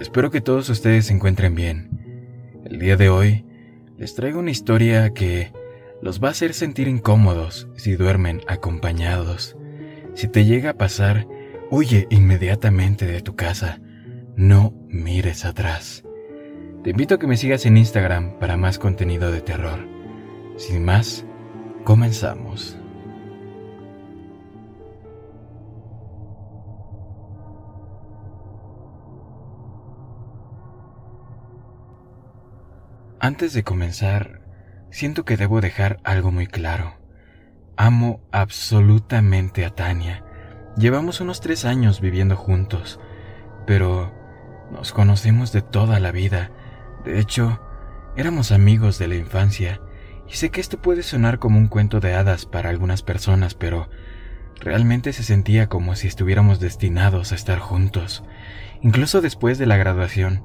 Espero que todos ustedes se encuentren bien. El día de hoy les traigo una historia que los va a hacer sentir incómodos si duermen acompañados. Si te llega a pasar, huye inmediatamente de tu casa. No mires atrás. Te invito a que me sigas en Instagram para más contenido de terror. Sin más, comenzamos. Antes de comenzar, siento que debo dejar algo muy claro. Amo absolutamente a Tania. Llevamos unos tres años viviendo juntos, pero nos conocemos de toda la vida. De hecho, éramos amigos de la infancia, y sé que esto puede sonar como un cuento de hadas para algunas personas, pero realmente se sentía como si estuviéramos destinados a estar juntos. Incluso después de la graduación,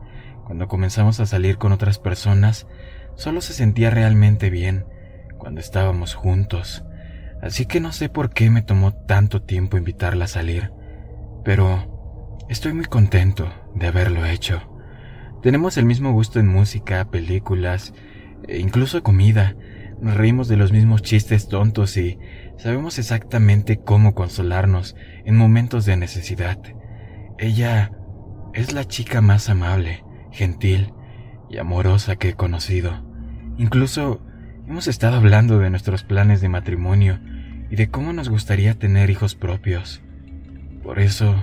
cuando comenzamos a salir con otras personas, solo se sentía realmente bien cuando estábamos juntos, así que no sé por qué me tomó tanto tiempo invitarla a salir, pero estoy muy contento de haberlo hecho. Tenemos el mismo gusto en música, películas, e incluso comida, nos reímos de los mismos chistes tontos y sabemos exactamente cómo consolarnos en momentos de necesidad. Ella es la chica más amable, gentil y amorosa que he conocido. Incluso hemos estado hablando de nuestros planes de matrimonio y de cómo nos gustaría tener hijos propios. Por eso,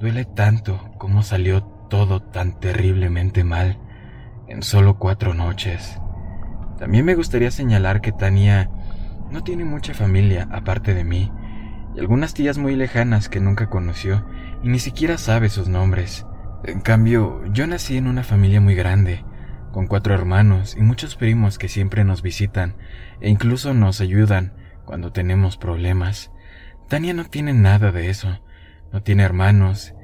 duele tanto cómo salió todo tan terriblemente mal en solo cuatro noches. También me gustaría señalar que Tania no tiene mucha familia aparte de mí, y algunas tías muy lejanas que nunca conoció y ni siquiera sabe sus nombres. En cambio, yo nací en una familia muy grande, con cuatro hermanos y muchos primos que siempre nos visitan e incluso nos ayudan cuando tenemos problemas. Tania no tiene nada de eso, no tiene hermanos,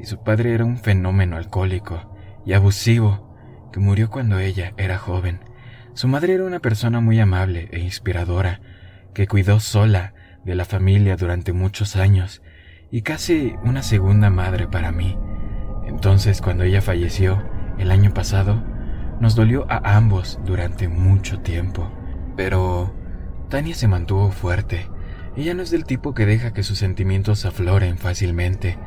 y su padre era un fenómeno alcohólico y abusivo que murió cuando ella era joven. Su madre era una persona muy amable e inspiradora, que cuidó sola de la familia durante muchos años y casi una segunda madre para mí. Entonces, cuando ella falleció el año pasado, nos dolió a ambos durante mucho tiempo. Pero Tania se mantuvo fuerte. Ella no es del tipo que deja que sus sentimientos afloren fácilmente,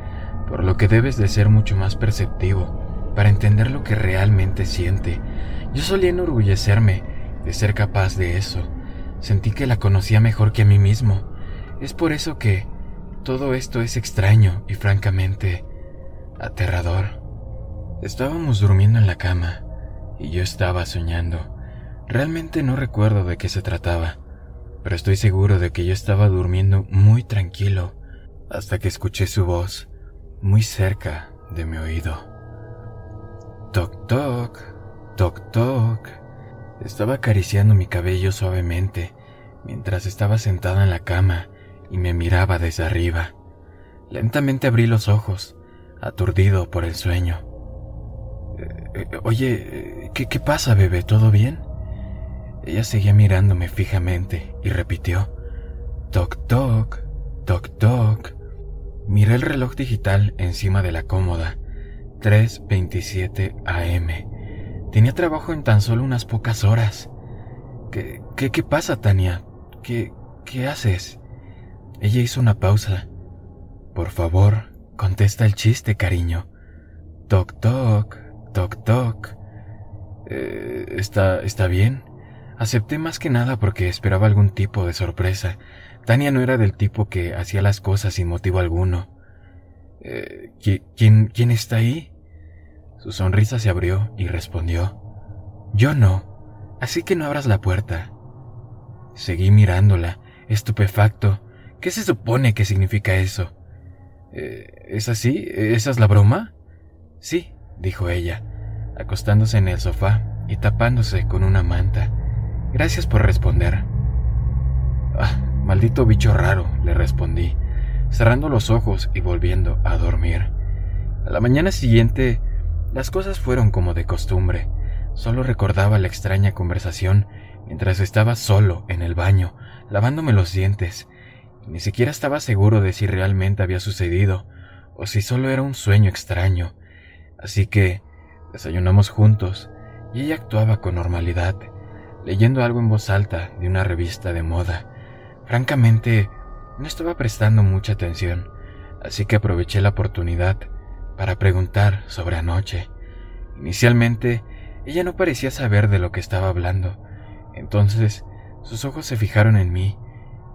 por lo que debes de ser mucho más perceptivo para entender lo que realmente siente. Yo solía enorgullecerme de ser capaz de eso. Sentí que la conocía mejor que a mí mismo. Es por eso que todo esto es extraño y francamente aterrador. Estábamos durmiendo en la cama y yo estaba soñando. Realmente no recuerdo de qué se trataba, pero estoy seguro de que yo estaba durmiendo muy tranquilo hasta que escuché su voz muy cerca de mi oído. Toc toc, toc toc. Estaba acariciando mi cabello suavemente mientras estaba sentada en la cama y me miraba desde arriba. Lentamente abrí los ojos aturdido por el sueño. Eh, eh, oye, ¿qué, ¿qué pasa, bebé? ¿Todo bien? Ella seguía mirándome fijamente y repitió, Toc toc, toc toc. Miré el reloj digital encima de la cómoda, 3.27 am. Tenía trabajo en tan solo unas pocas horas. ¿Qué, qué, qué pasa, Tania? ¿Qué, ¿Qué haces? Ella hizo una pausa. Por favor, Contesta el chiste, cariño. Toc toc, toc toc. Eh, ¿Está, ¿Está bien? Acepté más que nada porque esperaba algún tipo de sorpresa. Tania no era del tipo que hacía las cosas sin motivo alguno. Eh, ¿quién, ¿Quién está ahí? Su sonrisa se abrió y respondió. Yo no, así que no abras la puerta. Seguí mirándola, estupefacto. ¿Qué se supone que significa eso? Eh, ¿Es así? ¿Esa es la broma? Sí, dijo ella. acostándose en el sofá y tapándose con una manta. Gracias por responder. Ah, maldito bicho raro, le respondí, cerrando los ojos y volviendo a dormir. A la mañana siguiente, las cosas fueron como de costumbre. Solo recordaba la extraña conversación mientras estaba solo en el baño, lavándome los dientes. Ni siquiera estaba seguro de si realmente había sucedido o si solo era un sueño extraño. Así que desayunamos juntos y ella actuaba con normalidad, leyendo algo en voz alta de una revista de moda. Francamente, no estaba prestando mucha atención, así que aproveché la oportunidad para preguntar sobre anoche. Inicialmente, ella no parecía saber de lo que estaba hablando, entonces sus ojos se fijaron en mí.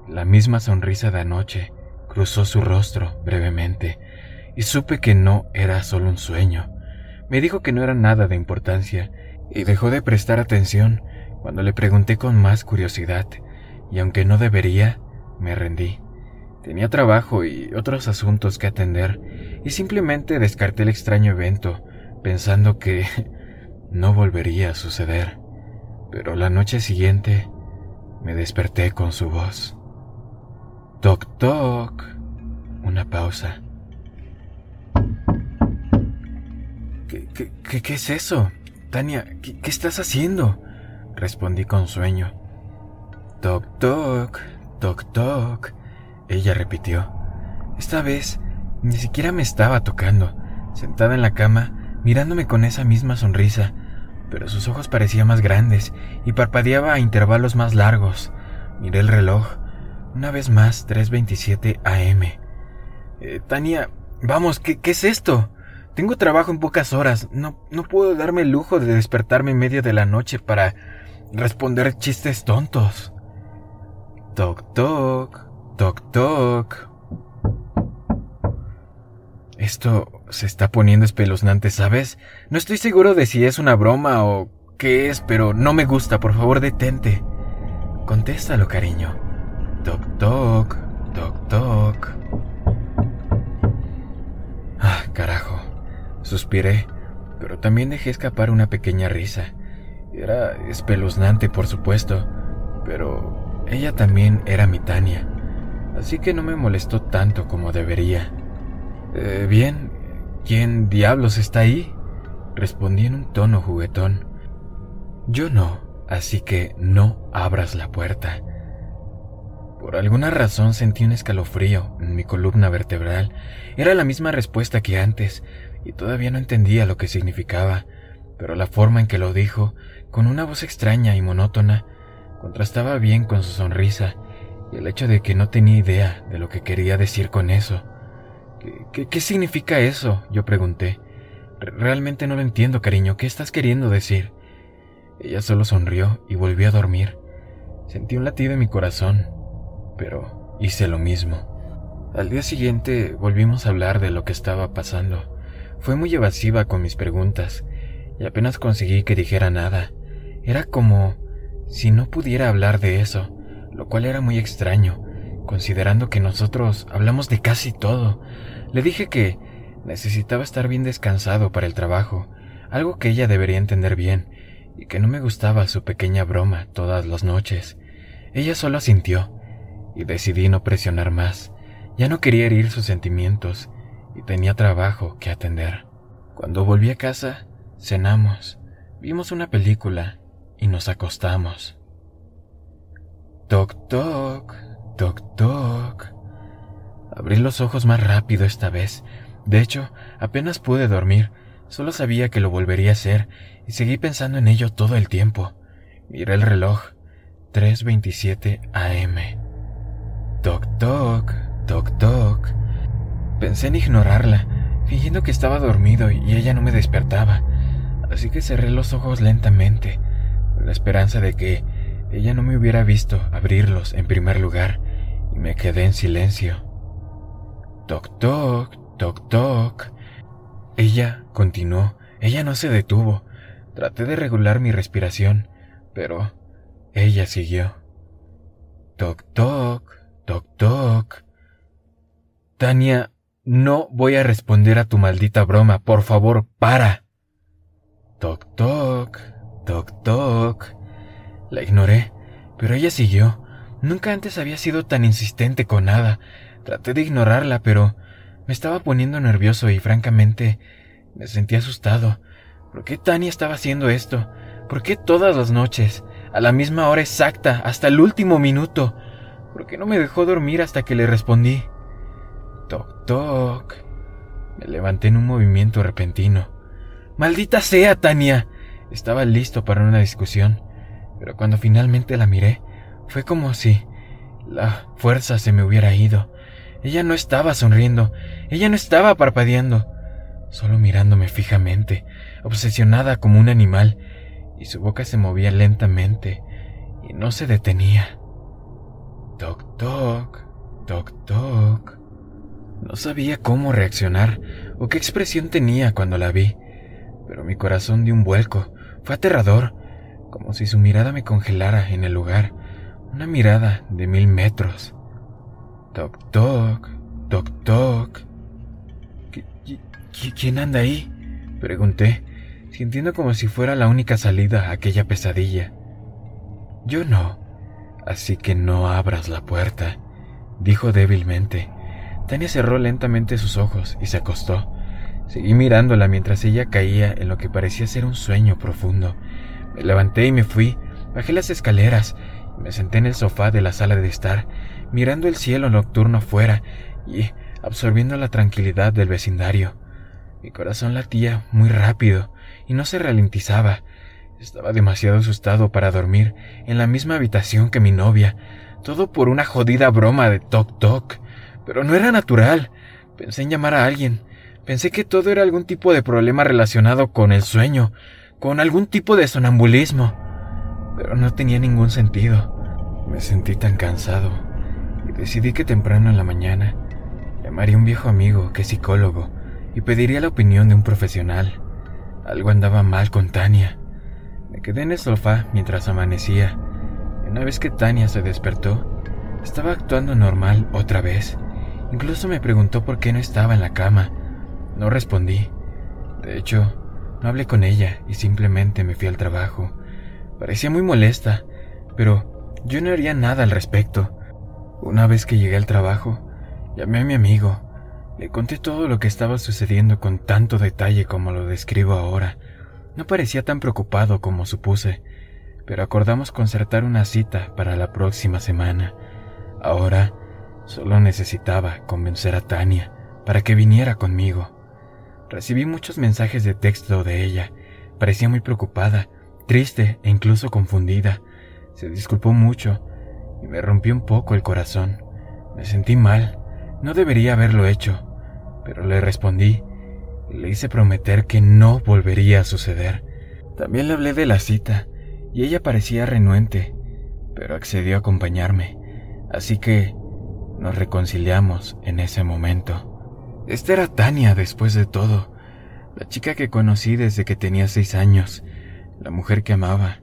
La misma sonrisa de anoche cruzó su rostro brevemente, y supe que no era solo un sueño. Me dijo que no era nada de importancia, y dejó de prestar atención cuando le pregunté con más curiosidad, y aunque no debería, me rendí. Tenía trabajo y otros asuntos que atender, y simplemente descarté el extraño evento, pensando que no volvería a suceder. Pero la noche siguiente me desperté con su voz. Toc toc. Una pausa. ¿Qué, qué, qué, es eso? Tania, ¿qué, ¿qué, estás haciendo? Respondí con sueño. Toc toc, toc toc. Ella repitió. Esta vez ni siquiera me estaba tocando, sentada en la cama, mirándome con esa misma sonrisa, pero sus ojos parecían más grandes y parpadeaba a intervalos más largos. Miré el reloj. Una vez más, 3.27 AM. Eh, Tania, vamos, ¿qué, ¿qué, es esto? Tengo trabajo en pocas horas. No, no puedo darme el lujo de despertarme en medio de la noche para responder chistes tontos. Toc toc, toc toc. Esto se está poniendo espeluznante, ¿sabes? No estoy seguro de si es una broma o qué es, pero no me gusta. Por favor, detente. Contéstalo, cariño. Toc, toc, toc, toc. Ah, carajo. Suspiré, pero también dejé escapar una pequeña risa. Era espeluznante, por supuesto, pero ella también era mi Tania, así que no me molestó tanto como debería. Eh, bien, ¿quién diablos está ahí? Respondí en un tono juguetón. Yo no, así que no abras la puerta. Por alguna razón sentí un escalofrío en mi columna vertebral. Era la misma respuesta que antes, y todavía no entendía lo que significaba, pero la forma en que lo dijo, con una voz extraña y monótona, contrastaba bien con su sonrisa y el hecho de que no tenía idea de lo que quería decir con eso. ¿Qué, significa eso? Yo pregunté. Realmente no lo entiendo, cariño. ¿Qué estás queriendo decir? Ella solo sonrió y volvió a dormir. Sentí un latido en mi corazón, pero hice lo mismo. Al día siguiente volvimos a hablar de lo que estaba pasando. Fue muy evasiva con mis preguntas y apenas conseguí que dijera nada. Era como si no pudiera hablar de eso, lo cual era muy extraño, considerando que nosotros hablamos de casi todo. Le dije que necesitaba estar bien descansado para el trabajo, algo que ella debería entender bien, y que no me gustaba su pequeña broma todas las noches. Ella solo asintió, y decidí no presionar más. Ya no quería herir sus sentimientos, y tenía trabajo que atender. Cuando volví a casa, cenamos, vimos una película y nos acostamos. Toc toc, toc toc. Abrí los ojos más rápido esta vez. De hecho, apenas pude dormir. Solo sabía que lo volvería a hacer y seguí pensando en ello todo el tiempo. Miré el reloj. 3.27 am. Toc toc, toc toc. Pensé en ignorarla, fingiendo que estaba dormido y ella no me despertaba. Así que cerré los ojos lentamente, con la esperanza de que ella no me hubiera visto abrirlos en primer lugar, y me quedé en silencio. Toc toc, toc toc. Ella continuó, ella no se detuvo. Traté de regular mi respiración, pero ella siguió. Toc toc, toc toc. Tania, no voy a responder a tu maldita broma, por favor, para. Toc, toc, toc, toc. La ignoré, pero ella siguió. Nunca antes había sido tan insistente con nada. Traté de ignorarla, pero me estaba poniendo nervioso y francamente me sentí asustado. ¿Por qué Tania estaba haciendo esto? ¿Por qué todas las noches, a la misma hora exacta, hasta el último minuto? ¿Por qué no me dejó dormir hasta que le respondí? Toc, toc. Me levanté en un movimiento repentino. Maldita sea, Tania. Estaba listo para una discusión, pero cuando finalmente la miré, fue como si la fuerza se me hubiera ido. Ella no estaba sonriendo, ella no estaba parpadeando, solo mirándome fijamente, obsesionada como un animal, y su boca se movía lentamente y no se detenía. Toc, toc, toc, toc. No sabía cómo reaccionar o qué expresión tenía cuando la vi, pero mi corazón dio un vuelco. Fue aterrador, como si su mirada me congelara en el lugar, una mirada de mil metros. Toc, toc, toc, toc. ¿Quién anda ahí? Pregunté, sintiendo como si fuera la única salida a aquella pesadilla. Yo no, así que no abras la puerta, dijo débilmente. Tania cerró lentamente sus ojos y se acostó. Seguí mirándola mientras ella caía en lo que parecía ser un sueño profundo. Me levanté y me fui, bajé las escaleras y me senté en el sofá de la sala de estar, mirando el cielo nocturno afuera y absorbiendo la tranquilidad del vecindario. Mi corazón latía muy rápido y no se ralentizaba. Estaba demasiado asustado para dormir en la misma habitación que mi novia, todo por una jodida broma de toc toc. Pero no era natural. Pensé en llamar a alguien. Pensé que todo era algún tipo de problema relacionado con el sueño, con algún tipo de sonambulismo. Pero no tenía ningún sentido. Me sentí tan cansado y decidí que temprano en la mañana llamaría a un viejo amigo que es psicólogo y pediría la opinión de un profesional. Algo andaba mal con Tania. Me quedé en el sofá mientras amanecía. Una vez que Tania se despertó, estaba actuando normal otra vez. Incluso me preguntó por qué no estaba en la cama. No respondí. De hecho, no hablé con ella y simplemente me fui al trabajo. Parecía muy molesta, pero yo no haría nada al respecto. Una vez que llegué al trabajo, llamé a mi amigo. Le conté todo lo que estaba sucediendo con tanto detalle como lo describo ahora. No parecía tan preocupado como supuse, pero acordamos concertar una cita para la próxima semana. Ahora Solo necesitaba convencer a Tania para que viniera conmigo. Recibí muchos mensajes de texto de ella. Parecía muy preocupada, triste e incluso confundida. Se disculpó mucho y me rompió un poco el corazón. Me sentí mal. No debería haberlo hecho, pero le respondí le hice prometer que no volvería a suceder. También le hablé de la cita y ella parecía renuente, pero accedió a acompañarme. Así que nos reconciliamos en ese momento. Esta era Tania después de todo, la chica que conocí desde que tenía seis años, la mujer que amaba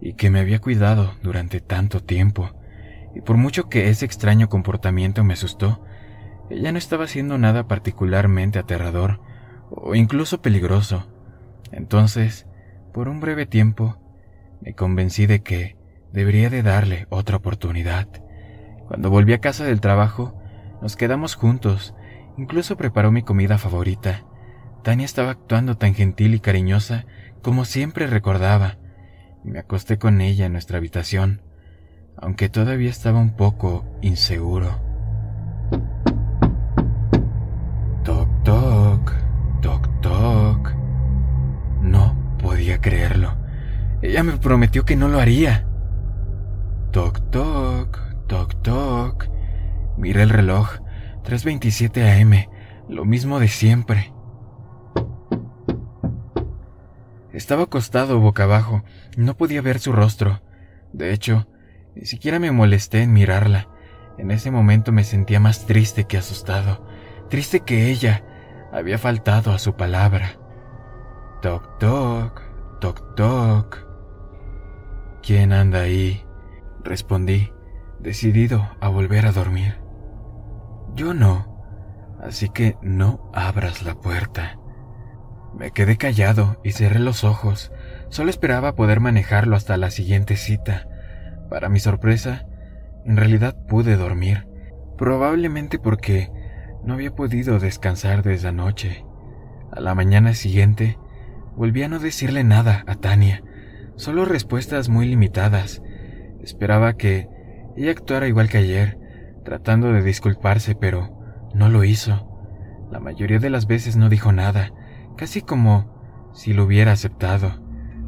y que me había cuidado durante tanto tiempo. Y por mucho que ese extraño comportamiento me asustó, ella no estaba haciendo nada particularmente aterrador o incluso peligroso. Entonces, por un breve tiempo, me convencí de que debería de darle otra oportunidad. Cuando volví a casa del trabajo, nos quedamos juntos. Incluso preparó mi comida favorita. Tania estaba actuando tan gentil y cariñosa como siempre recordaba, y me acosté con ella en nuestra habitación, aunque todavía estaba un poco inseguro. Ella me prometió que no lo haría. Toc, toc, Toc, toc. Miré el reloj. 3.27 am. Lo mismo de siempre. Estaba acostado boca abajo. No podía ver su rostro. De hecho, ni siquiera me molesté en mirarla. En ese momento me sentía más triste que asustado. Triste que ella había faltado a su palabra. Toc, toc, toc, toc. ¿Quién anda ahí? Respondí decidido a volver a dormir. Yo no, así que no abras la puerta. Me quedé callado y cerré los ojos. Solo esperaba poder manejarlo hasta la siguiente cita. Para mi sorpresa, en realidad pude dormir, probablemente porque no había podido descansar desde anoche. A la mañana siguiente, volví a no decirle nada a Tania, solo respuestas muy limitadas. Esperaba que ella actuara igual que ayer, tratando de disculparse, pero no lo hizo. La mayoría de las veces no dijo nada, casi como si lo hubiera aceptado.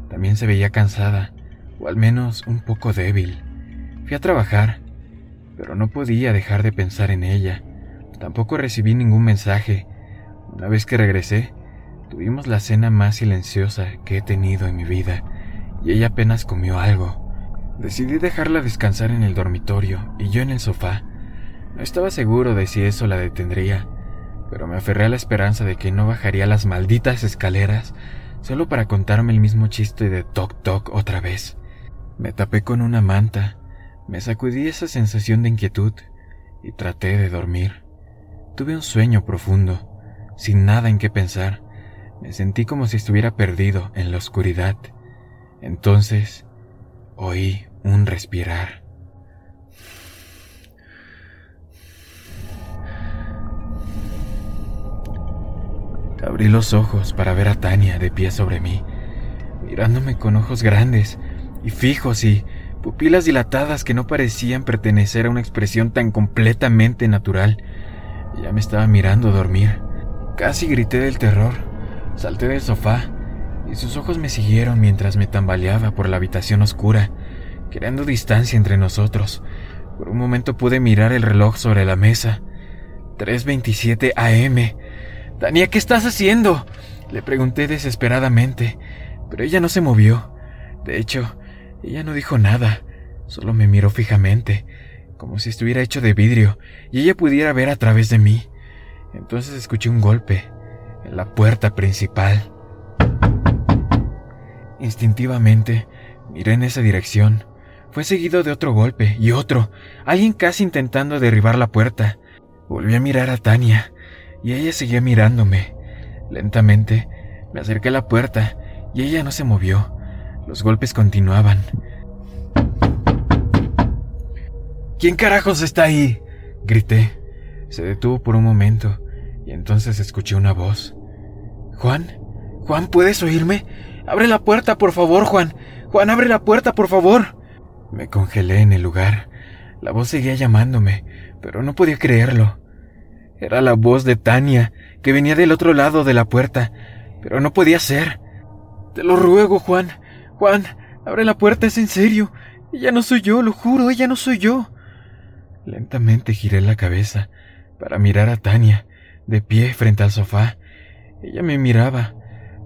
También se veía cansada, o al menos un poco débil. Fui a trabajar, pero no podía dejar de pensar en ella. Tampoco recibí ningún mensaje. Una vez que regresé, tuvimos la cena más silenciosa que he tenido en mi vida, y ella apenas comió algo. Decidí dejarla descansar en el dormitorio y yo en el sofá. No estaba seguro de si eso la detendría, pero me aferré a la esperanza de que no bajaría las malditas escaleras solo para contarme el mismo chiste de toc toc otra vez. Me tapé con una manta, me sacudí esa sensación de inquietud y traté de dormir. Tuve un sueño profundo, sin nada en qué pensar. Me sentí como si estuviera perdido en la oscuridad. Entonces oí un respirar. Abrí los ojos para ver a Tania de pie sobre mí, mirándome con ojos grandes y fijos y pupilas dilatadas que no parecían pertenecer a una expresión tan completamente natural. Ella me estaba mirando dormir. Casi grité del terror. Salté del sofá y sus ojos me siguieron mientras me tambaleaba por la habitación oscura, creando distancia entre nosotros. Por un momento pude mirar el reloj sobre la mesa. 3.27 AM. Tania, ¿qué estás haciendo? Le pregunté desesperadamente, pero ella no se movió. De hecho, ella no dijo nada, solo me miró fijamente, como si estuviera hecho de vidrio y ella pudiera ver a través de mí. Entonces escuché un golpe en la puerta principal. Instintivamente miré en esa dirección. Fue seguido de otro golpe y otro, alguien casi intentando derribar la puerta. Volví a mirar a Tania y ella seguía mirándome. Lentamente me acerqué a la puerta y ella no se movió. Los golpes continuaban. ¿Quién carajos está ahí? grité. Se detuvo por un momento y entonces escuché una voz. Juan, Juan, ¿puedes oírme? Abre la puerta, por favor, Juan. Juan, abre la puerta, por favor. Me congelé en el lugar. La voz seguía llamándome, pero no podía creerlo. Era la voz de Tania, que venía del otro lado de la puerta, pero no podía ser. Te lo ruego, Juan. Juan, abre la puerta, es en serio. Ella no soy yo, lo juro, ella no soy yo. Lentamente giré la cabeza para mirar a Tania, de pie frente al sofá. Ella me miraba,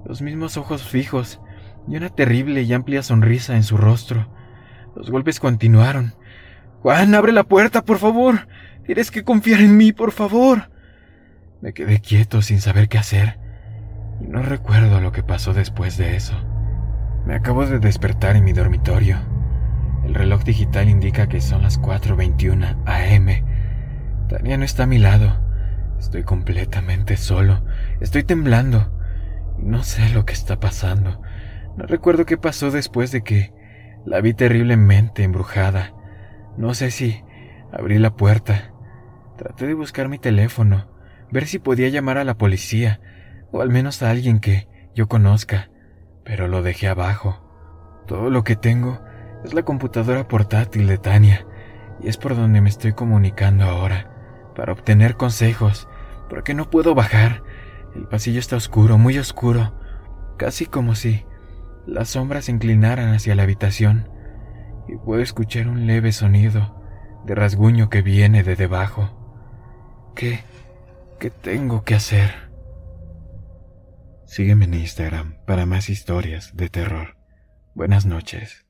los mismos ojos fijos y una terrible y amplia sonrisa en su rostro. Los golpes continuaron. Juan, abre la puerta, por favor. Tienes que confiar en mí, por favor. Me quedé quieto sin saber qué hacer, y no recuerdo lo que pasó después de eso. Me acabo de despertar en mi dormitorio. El reloj digital indica que son las 4.21 am. Tania no está a mi lado. Estoy completamente solo. Estoy temblando. No sé lo que está pasando. No recuerdo qué pasó después de que la vi terriblemente embrujada. No sé si abrí la puerta Traté de buscar mi teléfono, ver si podía llamar a la policía, o al menos a alguien que yo conozca, pero lo dejé abajo. Todo lo que tengo es la computadora portátil de Tania, y es por donde me estoy comunicando ahora, para obtener consejos, porque no puedo bajar. El pasillo está oscuro, muy oscuro, casi como si las sombras se inclinaran hacia la habitación, y puedo escuchar un leve sonido de rasguño que viene de debajo. ¿Qué? ¿Qué tengo que hacer? Sígueme en Instagram para más historias de terror. Buenas noches.